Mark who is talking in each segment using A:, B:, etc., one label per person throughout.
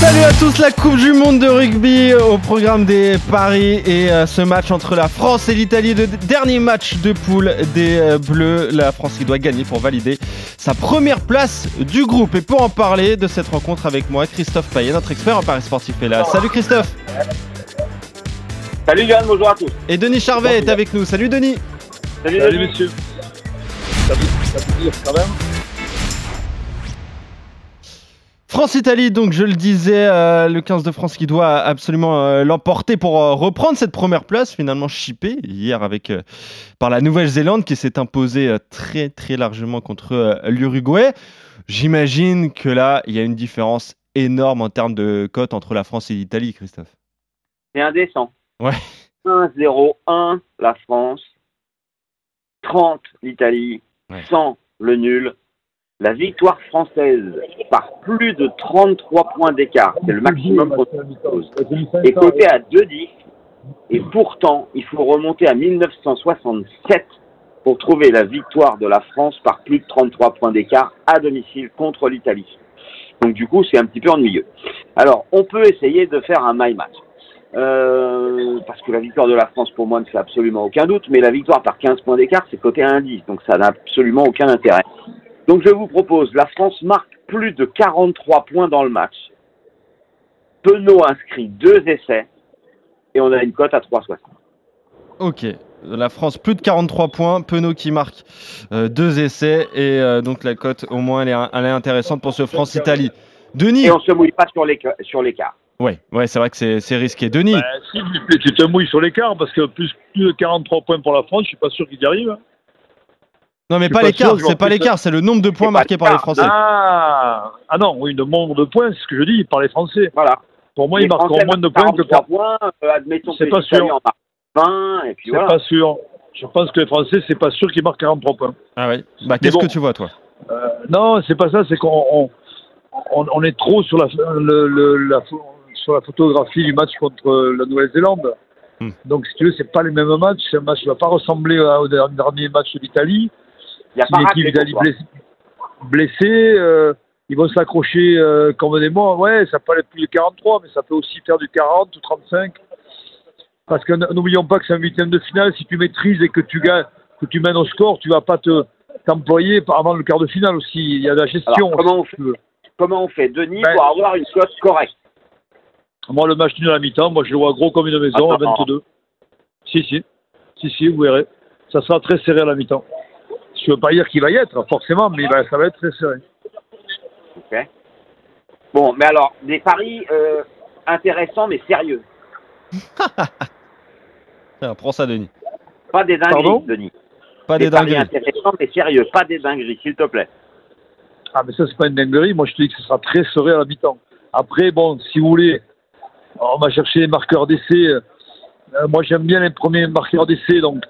A: Salut à tous, la Coupe du Monde de rugby au programme des paris et euh, ce match entre la France et l'Italie, le dernier match de poule des euh, Bleus. La France qui doit gagner pour valider sa première place du groupe. Et pour en parler de cette rencontre avec moi, Christophe Payet, notre expert en paris sportif est là. Salut Christophe
B: Salut Yann, bonjour à tous.
A: Et Denis Charvet est avec nous. Salut Denis
B: Salut,
C: Salut messieurs. Ça vous, ça vous dire quand même
A: France-Italie, donc je le disais, euh, le 15 de France qui doit absolument euh, l'emporter pour euh, reprendre cette première place, finalement chippée hier avec par la Nouvelle-Zélande qui s'est imposée très très largement contre l'Uruguay. J'imagine que là, il y a une différence énorme en termes de cote entre la France et l'Italie, Christophe.
B: C'est indécent.
A: Ouais.
B: 1-0-1 la France, 30 l'Italie,
A: Ouais.
B: 100 le nul. La victoire française par plus de 33 points d'écart, c'est le maximum qu'on propose, est cotée à 2-10. Et pourtant, il faut remonter à 1967 pour trouver la victoire de la France par plus de 33 points d'écart à domicile contre l'Italie. Donc du coup, c'est un petit peu ennuyeux. Alors, on peut essayer de faire un my match. Euh, parce que la victoire de la France, pour moi, ne fait absolument aucun doute, mais la victoire par 15 points d'écart, c'est coté à 1,10, donc ça n'a absolument aucun intérêt. Donc je vous propose, la France marque plus de 43 points dans le match. Penaud inscrit deux essais, et on a une cote à 3,60.
A: Ok. La France, plus de 43 points. Penaud qui marque euh, deux essais. Et euh, donc la cote, au moins, elle est, elle est intéressante pour ce France-Italie. Denis
B: Et on se mouille pas sur l'éca- sur l'écart.
A: Ouais, ouais c'est vrai que c'est c'est risqué. Denis
C: Bah, si, tu te mouilles sur l'écart parce que plus, plus de 43 points pour la France, je suis pas sûr qu'ils y arrivent.
A: Non, mais pas l'écart, c'est pas l'écart, c'est le nombre de points marqués par les. Français.
C: Ah, ah non, oui, le nombre de points, c'est ce que je dis, par les Français.
B: Voilà.
C: Pour moi,
B: Les
C: ils marqueront
B: Français
C: moins de points que
B: 43
C: par.
B: points, euh, admettons
C: C'est
B: que
C: pas sûr.
B: en marquent 20, et puis
C: C'est
B: voilà.
C: pas sûr. Je pense que les Français, c'est pas sûr qu'ils marquent 43 points.
A: Ah ouais. Bah, qu'est-ce
C: bon.
A: que tu vois, toi?
C: Euh, non, c'est pas ça, c'est qu'on on, on- on est trop sur la, le- le- la, pho- sur la photographie du match contre euh, la Nouvelle-Zélande.
A: Hmm.
C: Donc, si tu veux, c'est pas les mêmes matchs. Ce match ne va pas ressembler au dernier match de l'Italie.
B: Il a pas
C: blessée, blessée, euh, ils vont s'accrocher euh, convenablement. Ouais, ça peut aller plus de 43, mais ça peut aussi faire du 40 ou 35. Parce que n'oublions pas que c'est un huitième de finale. Si tu maîtrises et que tu gagnes, que tu mènes au score, tu vas pas te t'employer avant le quart de finale aussi. Il y a de la gestion.
B: Alors, comment on
C: veux.
B: Comment on fait, Denis,
C: Ben-
B: pour avoir une cote correcte?
C: Moi, le match nul à la mi-temps, moi je le vois gros comme une maison à
B: Attends.
C: 22. Si, si. Si, si, vous verrez. Ça sera très serré à la mi-temps. Je veux pas dire qu'il va y être, forcément, mais ben, ça va être très serré.
B: Ok. Bon, mais alors, des paris euh, intéressants mais sérieux.
A: Tiens, prends ça, Denis.
B: Pas des dingueries,
C: Pardon?
B: Denis.
A: Pas des
B: paris
A: dingueries.
B: intéressants mais sérieux, pas des dingueries, s'il te plaît.
C: Ah, mais ça, c'est pas une dinguerie. Moi, je te dis que ce sera très serré à la mi-temps. Après, bon, si vous voulez, on va chercher les marqueurs d'essai. Euh, moi, j'aime bien les premiers marqueurs d'essai. Donc,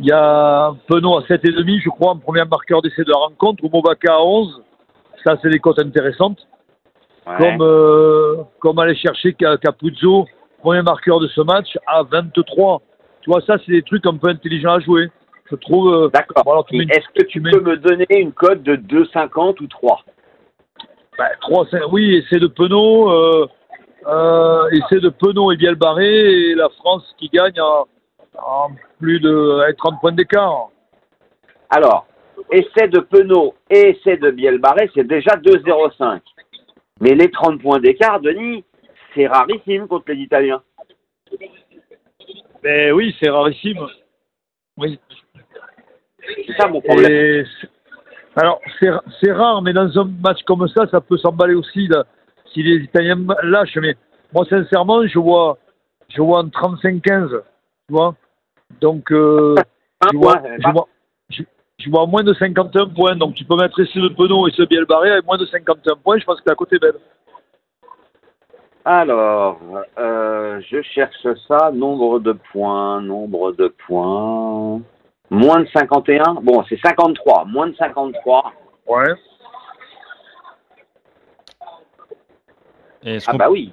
C: il y a Penaud à 7,5, je crois, en premier marqueur d'essai de la rencontre, ou Mobaka à 11. Ça, c'est des cotes intéressantes.
B: Ouais.
C: Comme, euh, comme aller chercher Ca- Capuzzo, premier marqueur de ce match, à 23. Tu vois, ça, c'est des trucs un peu intelligents à jouer. Je trouve. euh,
B: D'accord.
C: bon,
B: Est-ce que tu
C: mets-
B: peux me donner une cote de 2,50 ou 3
C: Ben, 3, 5, oui, essai de Penaud, euh, euh, essai de Penaud et Bielbarré, et la France qui gagne en, en plus de avec 30 points d'écart.
B: Alors, essai de Penaud et essai de Bielbarré, c'est déjà 2,05. Mais les 30 points d'écart, Denis, c'est rarissime contre les Italiens.
C: Ben oui, c'est rarissime. Oui.
B: C'est ça mon problème.
C: Et alors, c'est rare, mais dans un match comme ça, ça peut s'emballer aussi là, si les Italiens lâchent. Mais moi, sincèrement, je vois, je vois en 35-15, tu vois. Donc, euh, je, vois,
B: point,
C: je, vois, je, je vois moins de 51 points. Donc, tu peux mettre essai de Penaud et ce biel barré avec moins de 51 points. Je pense que t'es à côté belle.
B: Alors, euh, je cherche ça, nombre de points, nombre de points. Moins de 51 Bon, c'est 53. Moins de 53.
C: Ouais.
A: Et
B: Ah bah oui.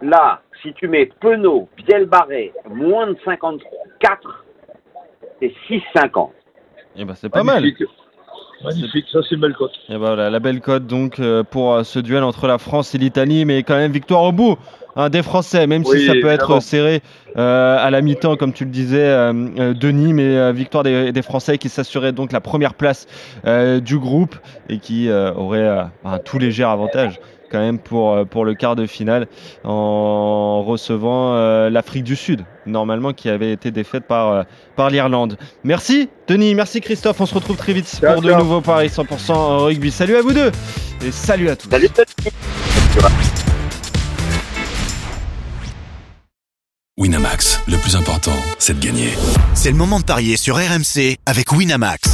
B: Là, si tu mets Penaud, Biel Barré, moins de 54, c'est 6,50.
A: eh ben, c'est pas mal.
C: Magnifique. Ça c'est une belle cote.
A: Et ben voilà, la belle cote donc euh, pour euh, ce duel entre la France et l'Italie, mais quand même victoire au bout hein, des Français, même
C: Oui,
A: si ça peut être serré euh, à la mi-temps, comme tu le disais, euh, euh, Denis, mais euh, victoire des, des Français qui s'assuraient donc la première place euh, du groupe et qui euh, aurait euh, un tout léger avantage quand même pour, euh, pour le quart de finale en recevant euh, l'Afrique du Sud, normalement qui avait été défaite par, euh, par l'Irlande. Merci Denis, merci Christophe, on se retrouve très vite pour de nouveaux paris 100% rugby. Salut à vous deux et salut à tous.
B: Salut,
D: Winamax, le plus important, c'est de gagner.
E: C'est le moment de parier sur RMC avec Winamax.